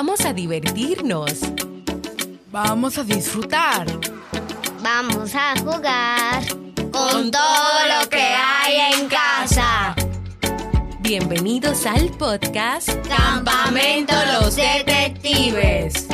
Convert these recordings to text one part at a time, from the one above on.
Vamos a divertirnos. Vamos a disfrutar. Vamos a jugar con todo lo que hay en casa. Bienvenidos al podcast Campamento Los Detectives.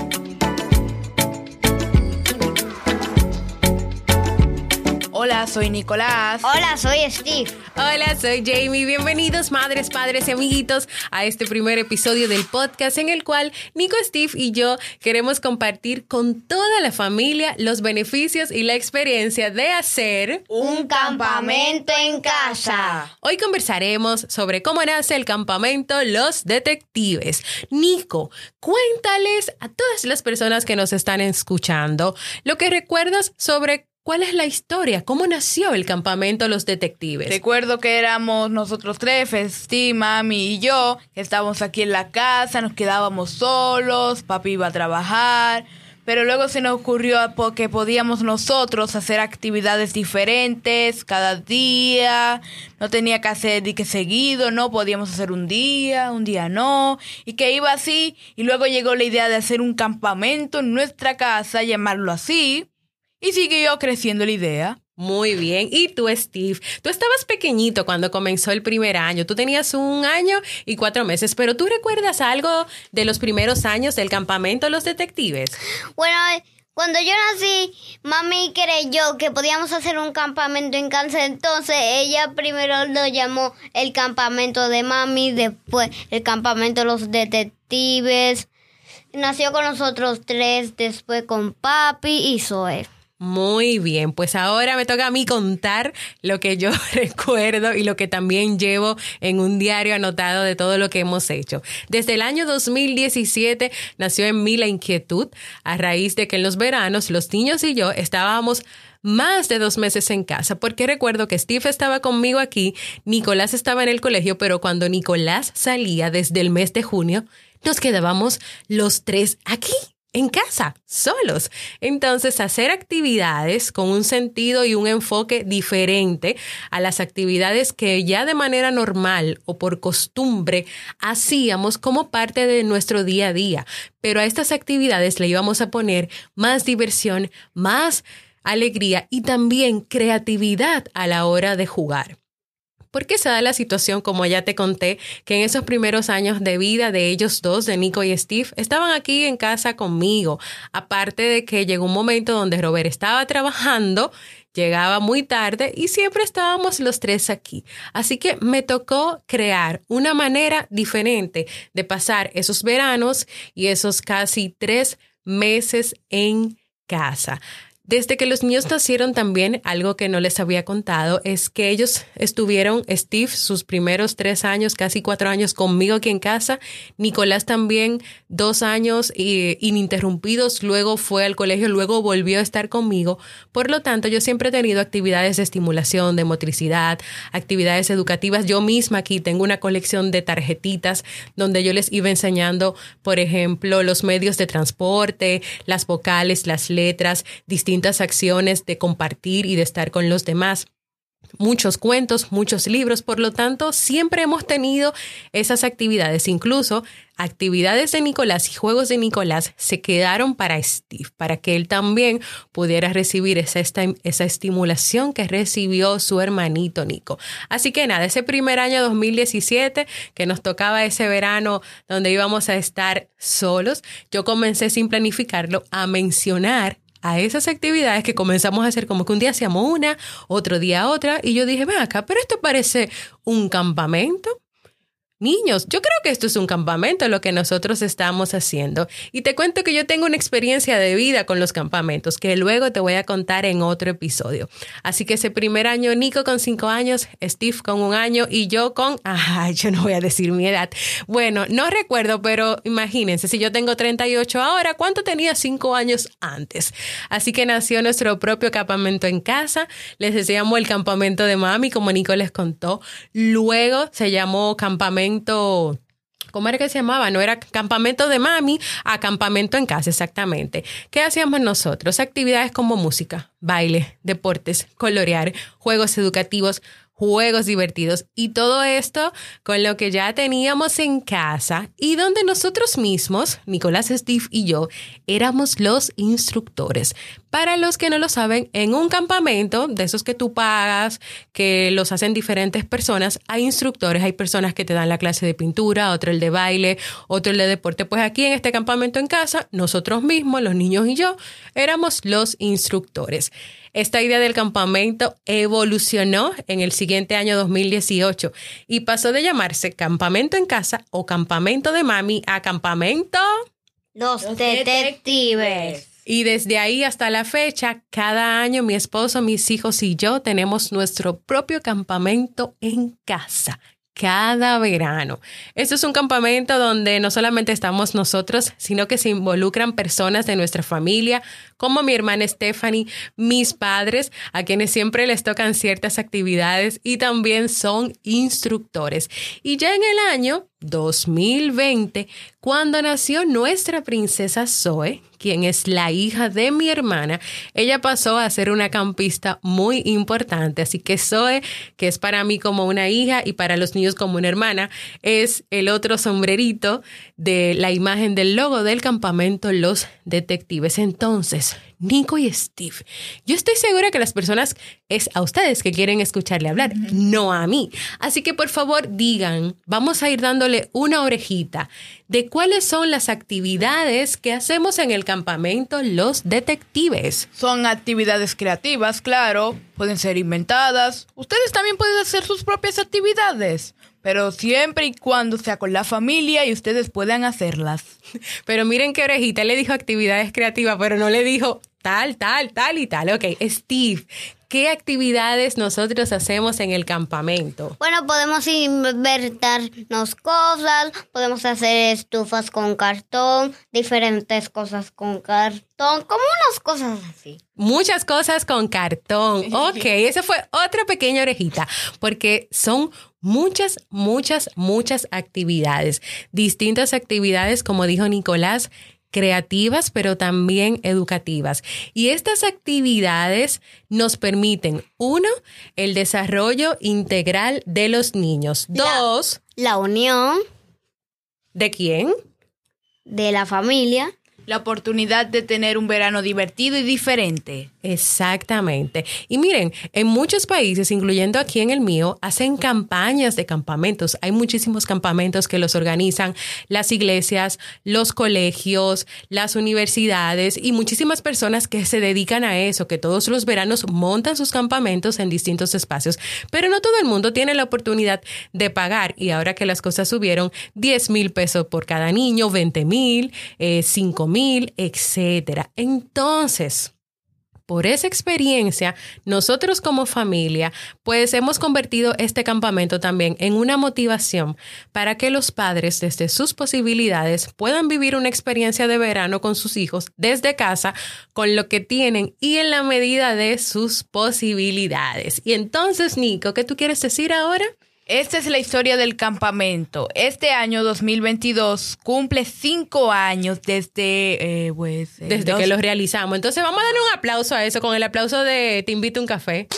Hola, soy Nicolás. Hola, soy Steve. Hola, soy Jamie. Bienvenidos, madres, padres y amiguitos, a este primer episodio del podcast en el cual Nico, Steve y yo queremos compartir con toda la familia los beneficios y la experiencia de hacer Un campamento en casa. Hoy conversaremos sobre cómo nace el campamento Los Detectives. Nico, cuéntales a todas las personas que nos están escuchando lo que recuerdas sobre cuál es la historia, cómo nació el campamento Los Detectives. Recuerdo que éramos nosotros tres, Festi, mami y yo, estábamos aquí en la casa, nos quedábamos solos, papi iba a trabajar, pero luego se nos ocurrió que podíamos nosotros hacer actividades diferentes cada día, no tenía que hacer de que seguido, no podíamos hacer un día, un día no, y que iba así, y luego llegó la idea de hacer un campamento en nuestra casa, llamarlo así, y siguió creciendo la idea. Muy bien. ¿Y tú, Steve? Tú estabas pequeñito cuando comenzó el primer año. Tú tenías un año y cuatro meses, pero ¿tú recuerdas algo de los primeros años del campamento Los Detectives? Bueno, cuando yo nací, mami creyó que podíamos hacer un campamento en casa, entonces ella primero lo llamó el campamento de mami, después el campamento de los detectives. Nació con nosotros tres, después con papi y Zoe. Muy bien, pues ahora me toca a mí contar lo que yo recuerdo y lo que también llevo en un diario anotado de todo lo que hemos hecho. Desde el año 2017 nació en mí la inquietud a raíz de que en los veranos los niños y yo estábamos más de dos meses en casa, porque recuerdo que Steve estaba conmigo aquí, Nicolás estaba en el colegio, pero cuando Nicolás salía desde el mes de junio, nos quedábamos los tres aquí en casa, solos. Entonces, hacer actividades con un sentido y un enfoque diferente a las actividades que ya de manera normal o por costumbre hacíamos como parte de nuestro día a día. Pero a estas actividades le íbamos a poner más diversión, más alegría y también creatividad a la hora de jugar. ¿Por qué se da la situación, como ya te conté, que en esos primeros años de vida de ellos dos, de Nico y Steve, estaban aquí en casa conmigo? Aparte de que llegó un momento donde Robert estaba trabajando, llegaba muy tarde y siempre estábamos los tres aquí. Así que me tocó crear una manera diferente de pasar esos veranos y esos casi tres meses en casa. Desde que los niños nacieron también, algo que no les había contado es que ellos estuvieron, Steve, sus primeros tres años, casi cuatro años conmigo aquí en casa, Nicolás también dos años ininterrumpidos, luego fue al colegio, luego volvió a estar conmigo. Por lo tanto, yo siempre he tenido actividades de estimulación, de motricidad, actividades educativas. Yo misma aquí tengo una colección de tarjetitas donde yo les iba enseñando, por ejemplo, los medios de transporte, las vocales, las letras, distintas acciones de compartir y de estar con los demás muchos cuentos, muchos libros, por lo tanto, siempre hemos tenido esas actividades, incluso actividades de Nicolás y juegos de Nicolás se quedaron para Steve, para que él también pudiera recibir esa, esa estimulación que recibió su hermanito Nico. Así que nada, ese primer año 2017 que nos tocaba ese verano donde íbamos a estar solos, yo comencé sin planificarlo a mencionar a esas actividades que comenzamos a hacer como que un día hacíamos una, otro día otra, y yo dije, ven acá, pero esto parece un campamento. Niños, yo creo que esto es un campamento lo que nosotros estamos haciendo. Y te cuento que yo tengo una experiencia de vida con los campamentos que luego te voy a contar en otro episodio. Así que ese primer año, Nico con cinco años, Steve con un año y yo con, ay, yo no voy a decir mi edad. Bueno, no recuerdo, pero imagínense, si yo tengo 38 ahora, ¿cuánto tenía cinco años antes? Así que nació nuestro propio campamento en casa. Les llamó el campamento de mami, como Nico les contó. Luego se llamó campamento ¿Cómo era que se llamaba? No era campamento de mami a campamento en casa, exactamente. ¿Qué hacíamos nosotros? Actividades como música, baile, deportes, colorear, juegos educativos, juegos divertidos y todo esto con lo que ya teníamos en casa y donde nosotros mismos, Nicolás Steve y yo, éramos los instructores. Para los que no lo saben, en un campamento de esos que tú pagas, que los hacen diferentes personas, hay instructores, hay personas que te dan la clase de pintura, otro el de baile, otro el de deporte. Pues aquí en este campamento en casa, nosotros mismos, los niños y yo, éramos los instructores. Esta idea del campamento evolucionó en el siguiente año 2018 y pasó de llamarse campamento en casa o campamento de mami a campamento Los, detectives. y desde ahí hasta la fecha, cada año mi esposo, mis hijos y yo tenemos nuestro propio campamento en casa. Cada verano. Esto es un campamento donde no solamente estamos nosotros, sino que se involucran personas de nuestra familia, como mi hermana Stephanie, mis padres, a quienes siempre les tocan ciertas actividades y también son instructores. Y ya en el año 2020, cuando nació nuestra princesa Zoe, quien es la hija de mi hermana, ella pasó a ser una campista muy importante. Así que Zoe, que es para mí como una hija y para los niños como una hermana, es el otro sombrerito de la imagen del logo del campamento Los Detectives. Entonces, Nico y Steve, yo estoy segura que las personas es a ustedes que quieren escucharle hablar, no a mí. Así que por favor digan, vamos a ir dándole una orejita de cuáles son las actividades que hacemos en el campamento Los Detectives. Son actividades creativas, claro, pueden ser inventadas. Ustedes también pueden hacer sus propias actividades, pero siempre y cuando sea con la familia y ustedes puedan hacerlas. Pero miren qué orejita, le dijo actividades creativas, pero no le dijo tal, tal, tal y tal. Ok, Steve, ¿qué actividades nosotros hacemos en el campamento? Bueno, podemos invertirnos cosas, podemos hacer estufas con cartón, diferentes cosas con cartón, como unas cosas así. Muchas cosas con cartón. Ok, esa fue otra pequeña orejita, porque son muchas, muchas, muchas actividades. Distintas actividades, como dijo Nicolás, creativas, pero también educativas. Y estas actividades nos permiten, uno, el desarrollo integral de los niños. Dos, La unión ¿de quién? de la familia. La oportunidad de tener un verano divertido y diferente. Exactamente. Y miren, en muchos países, incluyendo aquí en el mío, hacen campañas de campamentos. Hay muchísimos campamentos que los organizan las iglesias, los colegios, las universidades y muchísimas personas que se dedican a eso, que todos los veranos montan sus campamentos en distintos espacios. Pero no todo el mundo tiene la oportunidad de pagar. Y ahora que las cosas subieron, 10 mil pesos por cada niño, 20 mil, 5 mil, etcétera. Entonces, por esa experiencia, nosotros como familia, pues hemos convertido este campamento también en una motivación para que los padres, desde sus posibilidades, puedan vivir una experiencia de verano con sus hijos desde casa, con lo que tienen y en la medida de sus posibilidades. Y entonces, Nico, ¿qué tú quieres decir ahora? Esta es la historia del campamento. Este año 2022 cumple cinco años desde, eh, pues, Desde dos- que los realizamos. Entonces, vamos a darle un aplauso a eso con el aplauso de Te invito a un café.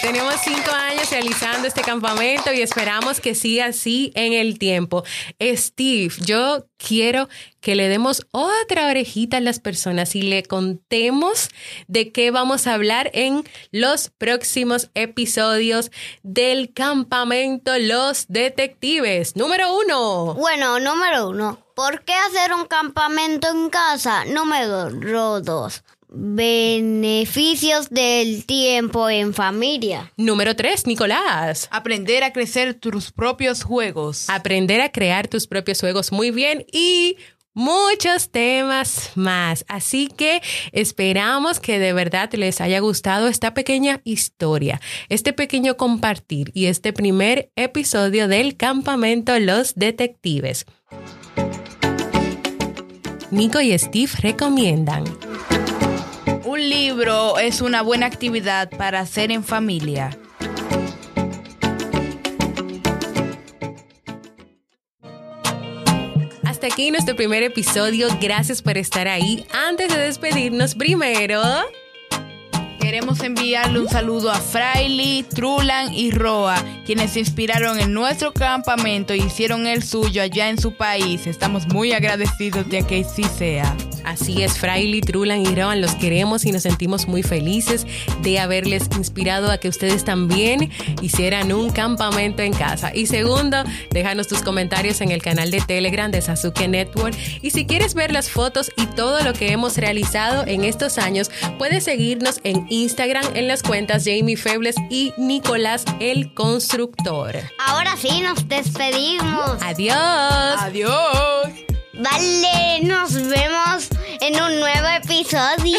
Tenemos cinco años realizando este campamento y esperamos que siga así en el tiempo. Steve, yo quiero que le demos otra orejita a las personas y le contemos de qué vamos a hablar en los próximos episodios del campamento Los Detectives. Número uno. Bueno, número uno, ¿por qué hacer un campamento en casa? Número dos, beneficios del tiempo en familia. Número tres, Nicolás. Aprender a crecer tus propios juegos. aprender a crear tus propios juegos muy bien y muchos temas más. Así que esperamos que de verdad les haya gustado esta pequeña historia, este pequeño compartir y este primer episodio del campamento Los Detectives. Nico y Steve recomiendan. Un libro es una buena actividad para hacer en familia. Hasta aquí nuestro primer episodio. Gracias por estar ahí. Antes de despedirnos, primero... queremos enviarle un saludo a Fraile, Trulan y Roa, quienes se inspiraron en nuestro campamento y hicieron el suyo allá en su país. Estamos muy agradecidos de que sí sea. Así es, Fraile, Trulan y Roan, los queremos y nos sentimos muy felices de haberles inspirado a que ustedes también hicieran un campamento en casa. Y segundo, déjanos tus comentarios en el canal de Telegram de Sasuke Network. Y si quieres ver las fotos y todo lo que hemos realizado en estos años, puedes seguirnos en Instagram en las cuentas Jamie Febles y Nicolás el Constructor. Ahora sí, nos despedimos. Adiós. Adiós. Vale, nos vemos en un nuevo episodio.